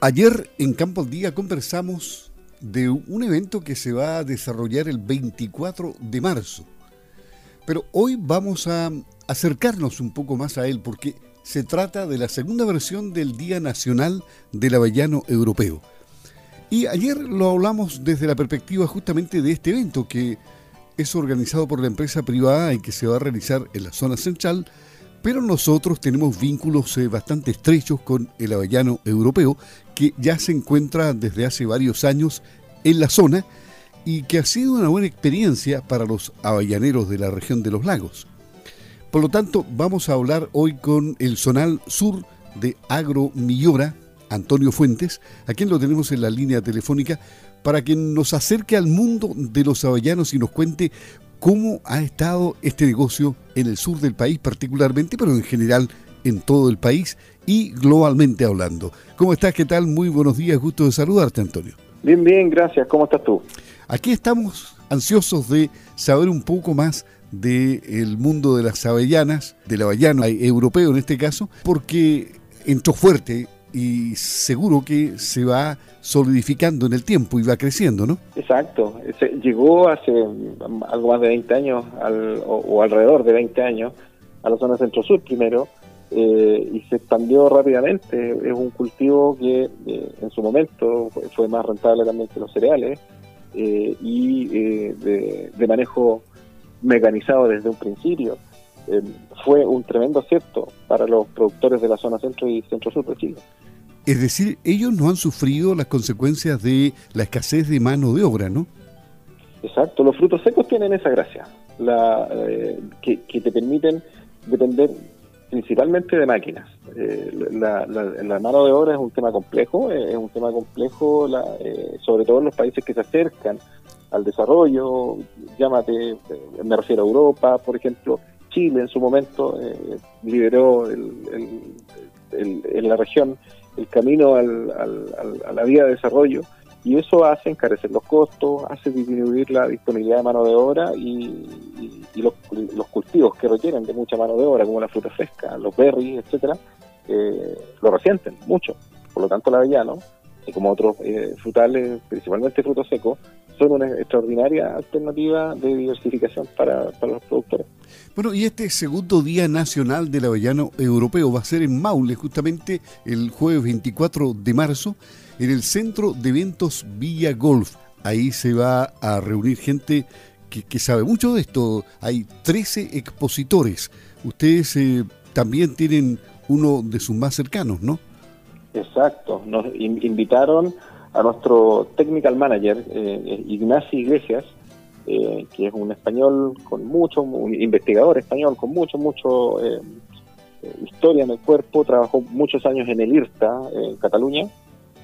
Ayer en Campo al Día conversamos de un evento que se va a desarrollar el 24 de marzo. Pero hoy vamos a acercarnos un poco más a él porque se trata de la segunda versión del Día Nacional del Avellano Europeo. Y ayer lo hablamos desde la perspectiva justamente de este evento que es organizado por la empresa privada y que se va a realizar en la zona central, pero nosotros tenemos vínculos eh, bastante estrechos con el Avellano Europeo, que ya se encuentra desde hace varios años en la zona y que ha sido una buena experiencia para los avellaneros de la región de los lagos. Por lo tanto, vamos a hablar hoy con el zonal sur de Agro Millora, Antonio Fuentes, a quien lo tenemos en la línea telefónica, para que nos acerque al mundo de los avellanos y nos cuente cómo ha estado este negocio en el sur del país particularmente, pero en general en todo el país y globalmente hablando. ¿Cómo estás? ¿Qué tal? Muy buenos días, gusto de saludarte, Antonio. Bien, bien, gracias. ¿Cómo estás tú? Aquí estamos ansiosos de saber un poco más del mundo de las avellanas, del avellano europeo en este caso, porque entró fuerte y seguro que se va solidificando en el tiempo y va creciendo, ¿no? Exacto. llegó hace algo más de 20 años, o, alrededor de 20 años, a la zona centro-sur primero, eh, y se expandió rápidamente. Es un cultivo que eh, en su momento fue más rentable también que los cereales eh, y de, de manejo mecanizado desde un principio. Eh, fue un tremendo acierto para los productores de la zona centro y centro-sur de Chile. Es decir, ellos no han sufrido las consecuencias de la escasez de mano de obra, ¿no? Exacto, los frutos secos tienen esa gracia, la, eh, que, te permiten depender principalmente de máquinas. Eh, la, mano de obra es un tema complejo, es un tema complejo sobre todo en los países que se acercan al desarrollo, llámate, me refiero a Europa, por ejemplo, Chile en su momento eh, liberó en la región el camino al, a la vía de desarrollo y eso hace encarecer los costos, hace disminuir la disponibilidad de mano de obra y, los, cultivos que requieren de mucha mano de obra, como la fruta fresca, los berries, etcétera, eh, lo resienten mucho. Por lo tanto, el avellano, y como otros eh, frutales, principalmente frutos secos, son una extraordinaria alternativa de diversificación para, los productores. Bueno, y este segundo Día Nacional del Avellano Europeo va a ser en Maule, justamente el jueves 24 de marzo, en el Centro de Eventos Villa Golf. Ahí se va a reunir gente que, sabe mucho de esto. Hay 13 expositores. Ustedes eh, también tienen uno de sus más cercanos, ¿no? Exacto. Nos invitaron a nuestro technical manager, eh, Ignacio Iglesias, eh, que es un español con mucho, investigador español con mucho, mucho eh, historia en el cuerpo, trabajó muchos años en el IRTA, en Cataluña,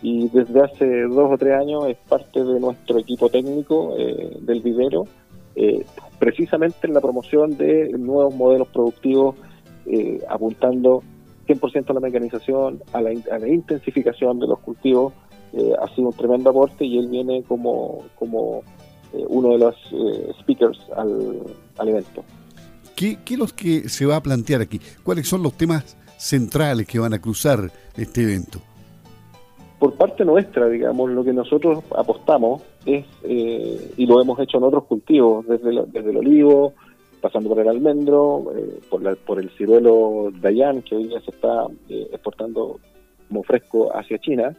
y desde hace dos o tres años es parte de nuestro equipo técnico del vivero, precisamente en la promoción de nuevos modelos productivos, apuntando 100% a la mecanización, a la intensificación de los cultivos, eh, ha sido un tremendo aporte y él viene como, como eh, uno de los eh, speakers al, evento. ¿Qué, es lo que se va a plantear aquí? ¿Cuáles son los temas centrales que van a cruzar este evento? Por parte nuestra, digamos, lo que nosotros apostamos es, y lo hemos hecho en otros cultivos, desde, desde el olivo, pasando por el almendro, por, la, por el ciruelo Dayan, que hoy día se está exportando como fresco hacia China,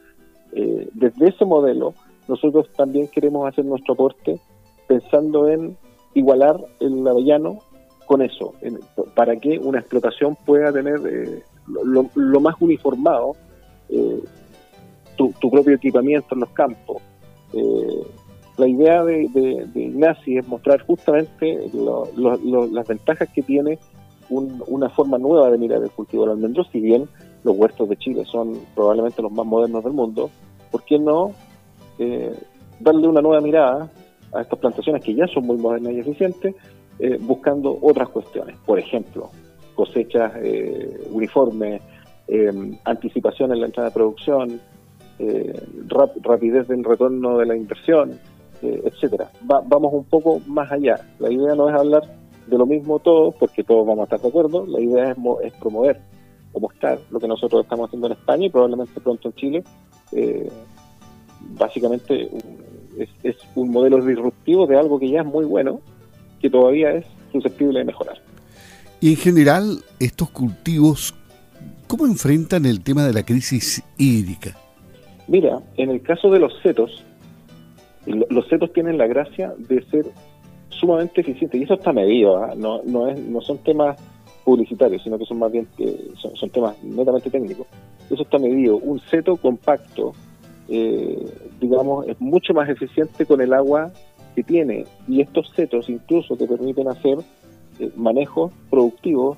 eh, desde ese modelo, nosotros también queremos hacer nuestro aporte pensando en igualar el avellano con eso, para que una explotación pueda tener eh, lo, más uniformado eh, tu, propio equipamiento en los campos. la idea de, de, es mostrar justamente las ventajas que tiene una forma nueva de mirar el cultivo del almendro, si bien los huertos de Chile son probablemente los más modernos del mundo, ¿por qué no eh, darle una nueva mirada a estas plantaciones que ya son muy modernas y eficientes, eh, buscando otras cuestiones? Por ejemplo, cosechas eh, uniformes, anticipación en la entrada de producción, rapidez del retorno de la inversión, etcétera. vamos un poco más allá. La idea no es hablar de lo mismo todos, porque todos vamos a estar de acuerdo. La idea es, es promover o mostrar lo que nosotros estamos haciendo en España y probablemente pronto en Chile, eh, básicamente es, un modelo disruptivo de algo que ya es muy bueno, que todavía es susceptible de mejorar. Y en general, estos cultivos, ¿cómo enfrentan el tema de la crisis hídrica? Mira, en el caso de los setos, los setos tienen la gracia de ser sumamente eficientes, y eso está medido, ¿ah? no, no, es, no son temas publicitarios, sino que son más bien eh, son, temas netamente técnicos. Eso está medido. Un seto compacto, eh, digamos, es mucho más eficiente con el agua que tiene. Y estos setos incluso te permiten hacer eh, manejos productivos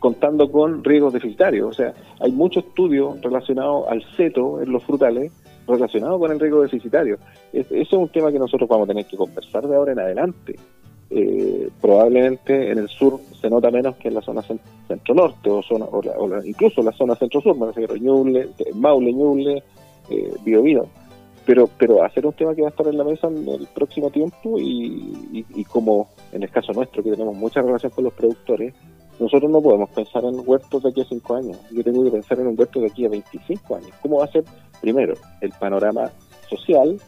contando con riesgos deficitarios. O sea, hay muchos estudios relacionados al seto en los frutales relacionados con el riesgo deficitario. eso es un tema que nosotros vamos a tener que conversar de ahora en adelante. Eh, probablemente en el sur se nota menos que en la zona centro-norte o, zona, o, incluso en la zona centro-sur, me refiero Ñuble, Maule, Ñuble, eh, Bio, Bio. Pero, pero hacer un tema que va a estar en la mesa en el próximo tiempo y, y, como en el caso nuestro, que tenemos mucha relación con los productores, nosotros no podemos pensar en huertos de aquí a cinco años. Yo tengo que pensar en un huerto de aquí a 25 años. ¿Cómo va a ser, primero, el panorama social,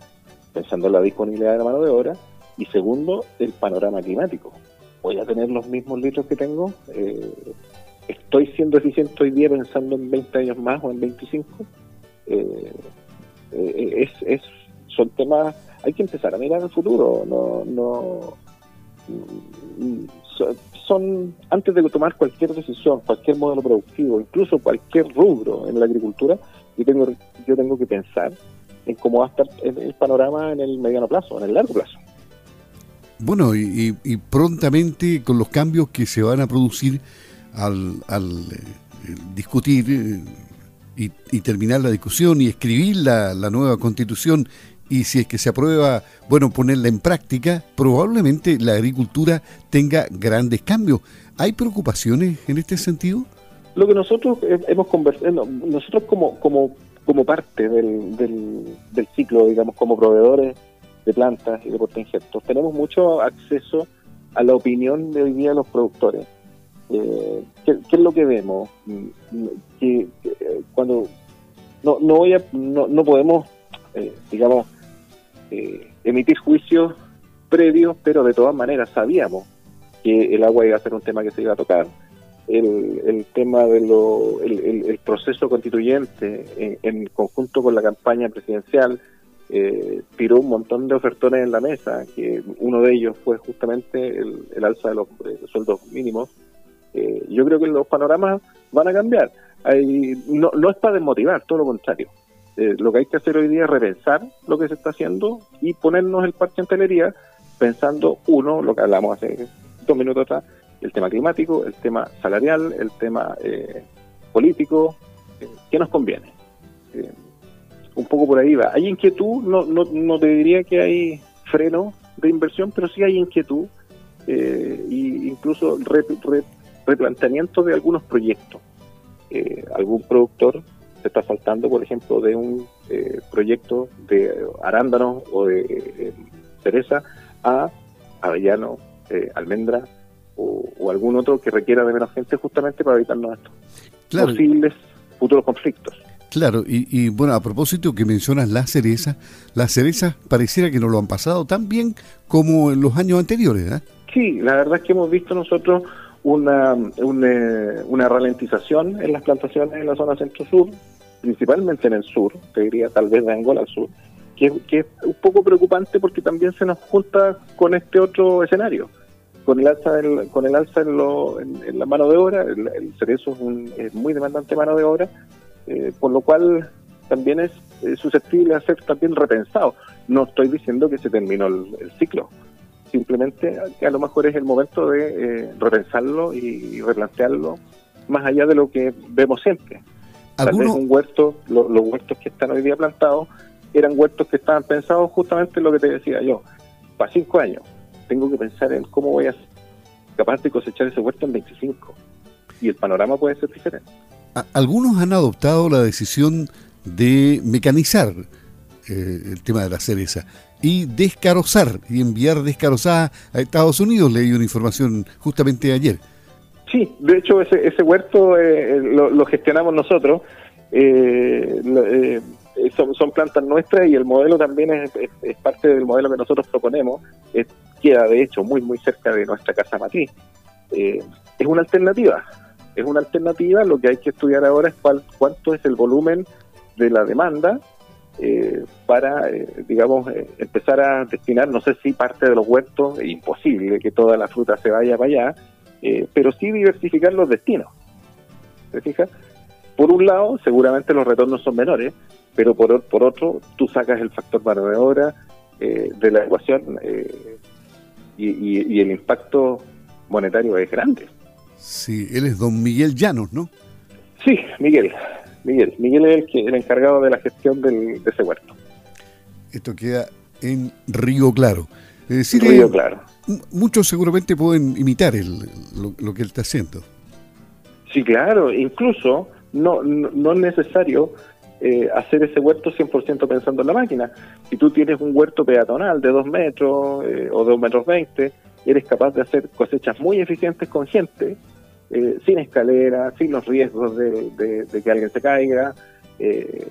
pensando en la disponibilidad de la mano de obra, y segundo, el panorama climático. Voy a tener los mismos litros que tengo. Eh, estoy siendo eficiente hoy día pensando en 20 años más o en 25. Eh, eh, es, es, son temas, hay que empezar a mirar el futuro. No, no, son, antes de tomar cualquier decisión, cualquier modelo productivo, incluso cualquier rubro en la agricultura, yo tengo, yo tengo que pensar en cómo va a estar el panorama en el mediano plazo, en el largo plazo. Bueno, y, prontamente con los cambios que se van a producir al, eh, discutir eh, y, terminar la discusión y escribir la, nueva constitución y si es que se aprueba, bueno, ponerla en práctica, probablemente la agricultura tenga grandes cambios. ¿Hay preocupaciones en este sentido? Lo que nosotros hemos conversado, nosotros como, como, como parte del, del, del ciclo, digamos, como proveedores de plantas y de portainjertos. Tenemos mucho acceso a la opinión de hoy día de los productores. Eh, ¿qué, es lo que vemos? Que, eh, cuando no, no, voy a, no, no podemos, eh, digamos, emitir juicios previos, pero de todas maneras sabíamos que el agua iba a ser un tema que se iba a tocar. El, el tema de lo, el, proceso constituyente en, en, conjunto con la campaña presidencial eh, tiró un montón de ofertones en la mesa, que uno de ellos fue justamente el, alza de los sueldos mínimos. Eh, yo creo que los panoramas van a cambiar. No es para desmotivar, todo lo contrario. Eh, lo que hay que hacer hoy día es repensar lo que se está haciendo y ponernos el parche en telería pensando, uno, lo que hablamos hace dos minutos atrás, el tema climático, el tema salarial, el tema eh, político, ¿qué nos conviene? Un poco por ahí va. Hay inquietud, no, no, no te diría que hay freno de inversión, pero sí hay inquietud eh, e incluso replanteamiento de algunos proyectos. Eh, algún productor se está saltando, por ejemplo, de un eh, proyecto de arándanos o de eh, cereza a avellano, almendra o, algún otro que requiera de menos gente justamente para evitarnos estos posibles futuros conflictos. Claro, y, bueno, a propósito que mencionas la cereza, las cerezas pareciera que no lo han pasado tan bien como en los años anteriores, ¿eh? Sí, la verdad es que hemos visto nosotros una, una, ralentización en las plantaciones en la zona centro-sur, principalmente en el sur, te diría tal vez de Angola al sur, que, es un poco preocupante porque también se nos junta con este otro escenario, con el alza, con el alza en, la mano de obra, el, cerezo es, un, es muy demandante mano de obra, eh, por lo cual también es susceptible a ser también repensado. No estoy diciendo que se terminó el, ciclo, simplemente que a lo mejor es el momento de eh, repensarlo y, replantearlo más allá de lo que vemos siempre. Tal vez un huerto, los huertos que están hoy día plantados, eran huertos que estaban pensados justamente en lo que te decía yo. Para cinco años, tengo que pensar en cómo voy a ser capaz de cosechar ese huerto en 25. Y el panorama puede ser diferente algunos han adoptado la decisión de mecanizar eh, el tema de la cereza y descarozar y enviar descarozada a Estados Unidos. Leí una información justamente ayer. Sí, de hecho ese, ese huerto eh, lo, gestionamos nosotros. eh, son, plantas nuestras y el modelo también es, parte del modelo que nosotros proponemos, queda de hecho muy muy cerca de nuestra casa matriz. es una alternativa, es una alternativa, lo que hay que estudiar ahora es cuál, cuánto es el volumen de la demanda eh, para, eh, digamos, eh, empezar a destinar, no sé si parte de los huertos, es imposible que toda la fruta se vaya para allá, pero sí diversificar los destinos. ¿Se fija? Por un lado, seguramente los retornos son menores, pero por, por otro, tú sacas el factor mano de obra de la ecuación y, y el impacto monetario es grande. Sí, él es don Miguel Llanos, ¿no? Sí, Miguel. Miguel. Miguel es el, que, el encargado de la gestión del, de ese huerto. Esto queda en Río Claro. Es decir, Río Claro. Muchos seguramente pueden imitar lo, que él está haciendo. Sí, claro. Incluso no, no, es necesario eh, hacer ese huerto 100% pensando en la máquina. Si tú tienes un huerto peatonal de 2 metros eh, o 2 metros 20, eres capaz de hacer cosechas muy eficientes con gente eh, sin escalera, sin los riesgos de, que alguien se caiga. Eh,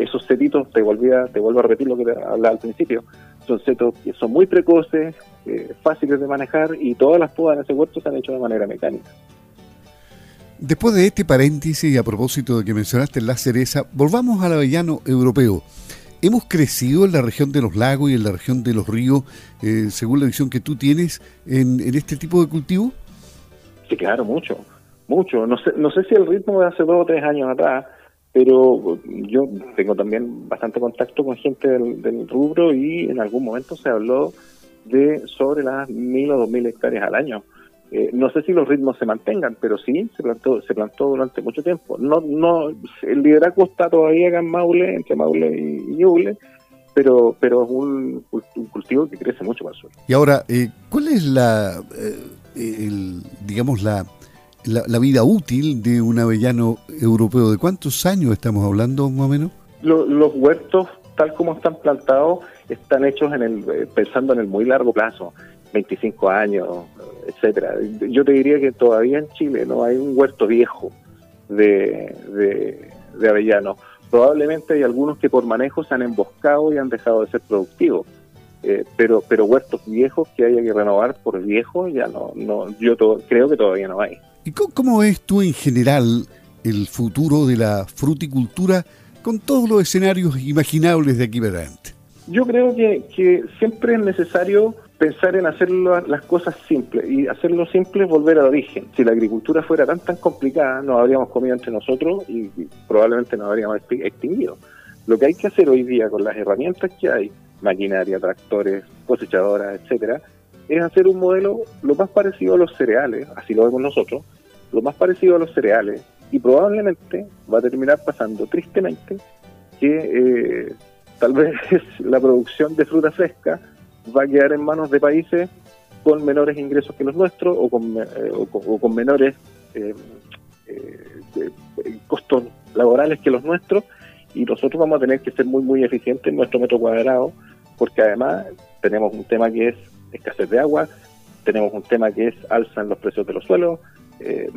esos setitos, te, volvía, te vuelvo a repetir lo que hablaba al principio, son setos que son muy precoces, eh, fáciles de manejar y todas las podas en ese huerto se han hecho de manera mecánica. Después de este paréntesis y a propósito de que mencionaste la cereza, volvamos al avellano europeo. ¿Hemos crecido en la región de los lagos y en la región de los ríos, según la visión que tú tienes, en, en este tipo de cultivo? Sí, claro, mucho, mucho. No sé, no sé si el ritmo de hace dos o tres años atrás, pero yo tengo también bastante contacto con gente del, rubro y en algún momento se habló de sobre las mil o dos mil hectáreas al año. Eh, no sé si los ritmos se mantengan, pero sí se plantó, se plantó durante mucho tiempo. No, no, el liderazgo está todavía acá en Maule, entre Maule y, Ñuble, pero, pero es un, cultivo que crece mucho más suelo. Y ahora, eh, ¿cuál es la, eh, el, digamos, la, la, vida útil de un avellano europeo? ¿De cuántos años estamos hablando más o menos? los huertos, tal como están plantados, están hechos en el, eh, pensando en el muy largo plazo, 25 años, etcétera. Yo te diría que todavía en Chile no hay un huerto viejo de, de, de avellano. Probablemente hay algunos que por manejo se han emboscado y han dejado de ser productivos eh, pero pero huertos viejos que haya que renovar por viejos ya no no yo creo que todavía no hay y cómo, ves tú en general el futuro de la fruticultura con todos los escenarios imaginables de aquí para adelante yo creo que, que siempre es necesario pensar en hacer las cosas simples y hacerlo simple es volver al origen. Si la agricultura fuera tan tan complicada, nos habríamos comido entre nosotros y, y probablemente nos habríamos extinguido. Lo que hay que hacer hoy día con las herramientas que hay maquinaria, tractores, cosechadoras, etcétera, es hacer un modelo lo más parecido a los cereales, así lo vemos nosotros, lo más parecido a los cereales, y probablemente va a terminar pasando tristemente que eh, tal vez la producción de fruta fresca va a quedar en manos de países con menores ingresos que los nuestros o con, eh, con, menores eh, costos laborales que los nuestros y nosotros vamos a tener que ser muy muy eficientes en nuestro metro cuadrado porque además tenemos un tema que es escasez de agua, tenemos un tema que es alza en los precios de los suelos. Eh,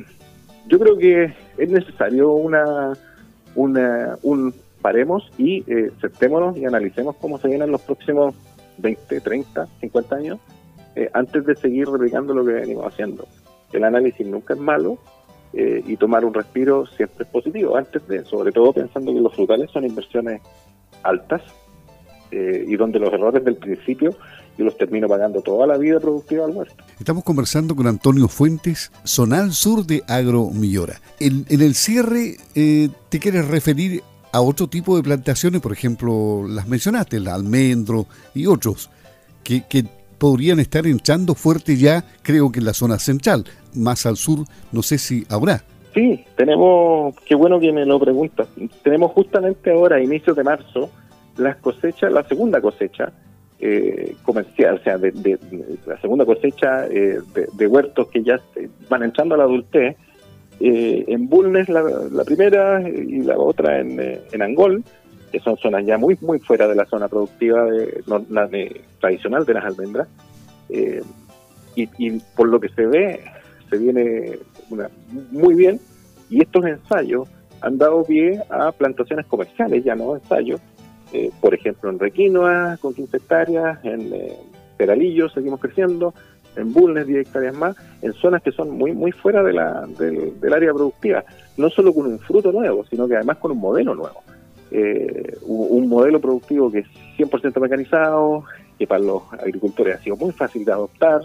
yo creo que es necesario una, una un paremos y eh, sentémonos y analicemos cómo se vienen los próximos 20, 30, 50 años eh, antes de seguir replicando lo que venimos haciendo. El análisis nunca es malo eh, y tomar un respiro siempre es positivo, antes de, sobre todo pensando que los frutales son inversiones altas eh, y donde los errores del principio yo los termino pagando toda la vida productiva al huerto. Estamos conversando con Antonio Fuentes, Zonal Sur de Agro Millora. En, el cierre, eh, ¿te quieres referir a otro tipo de plantaciones? Por ejemplo, las mencionaste, el almendro y otros, que, que podrían estar entrando fuerte ya, creo que en la zona central. Más al sur, no sé si habrá. Sí, tenemos, qué bueno que me lo preguntas. Tenemos justamente ahora, a inicios de marzo, las cosechas, la segunda cosecha eh, comercial, o sea, de, la segunda cosecha eh, de, huertos que ya van entrando a la adultez, eh, en Bulnes la, primera y la otra en, en, Angol, que son zonas ya muy muy fuera de la zona productiva de, tradicional de las almendras, y, y, por lo que se ve, se viene muy bien, y estos ensayos han dado pie a plantaciones comerciales, ya no ensayos, eh, por ejemplo en Requinoa con 15 hectáreas, en eh, Peralillo seguimos creciendo, en Bulnes 10 hectáreas más, en zonas que son muy muy fuera de la, del, área productiva, no solo con un fruto nuevo, sino que además con un modelo nuevo. Eh, un modelo productivo que es 100% mecanizado, que para los agricultores ha sido muy fácil de adoptar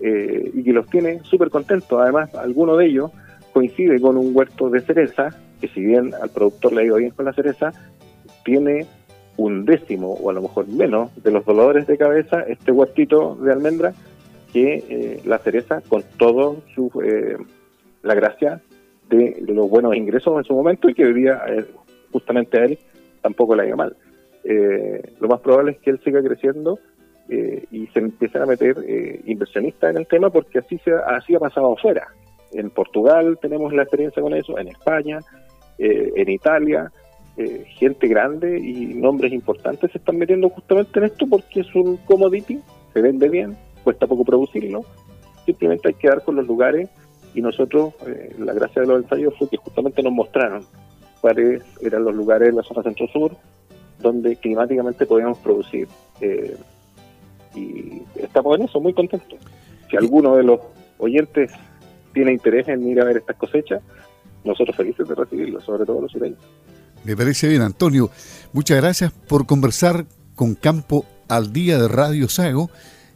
eh, y que los tiene súper contentos. Además, alguno de ellos coincide con un huerto de cereza, que si bien al productor le ha ido bien con la cereza, tiene un décimo o a lo mejor menos de los dolores de cabeza este huertito de almendra que eh, la cereza con todo su eh, la gracia de los buenos ingresos en su momento y que día eh, justamente a él tampoco le ha ido mal. lo más probable es que él siga creciendo y se empiecen a meter inversionistas en el tema porque así se así ha pasado afuera. En Portugal tenemos la experiencia con eso, en España, en Italia, gente grande y nombres importantes se están metiendo justamente en esto porque es un commodity, se vende bien, cuesta poco producirlo, simplemente hay que dar con los lugares y nosotros, eh, la gracia de los ensayos fue que justamente nos mostraron cuáles eran los lugares en la zona centro-sur donde climáticamente podíamos producir. Eh, y estamos en eso, muy contentos. Si alguno de los oyentes tiene interés en ir a ver estas cosechas, nosotros felices de recibirlo, sobre todo los sureños. Me parece bien, Antonio. Muchas gracias por conversar con Campo al Día de Radio Sago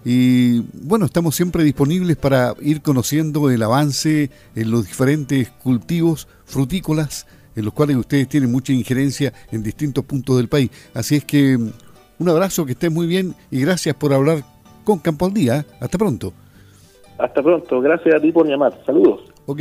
y bueno, estamos siempre disponibles para ir conociendo el avance en los diferentes cultivos frutícolas en los cuales ustedes tienen mucha injerencia en distintos puntos del país. Así es que un abrazo, que estén muy bien y gracias por hablar con Campo al Día. Hasta pronto. Hasta pronto, gracias a ti por llamar. Saludos. Ok.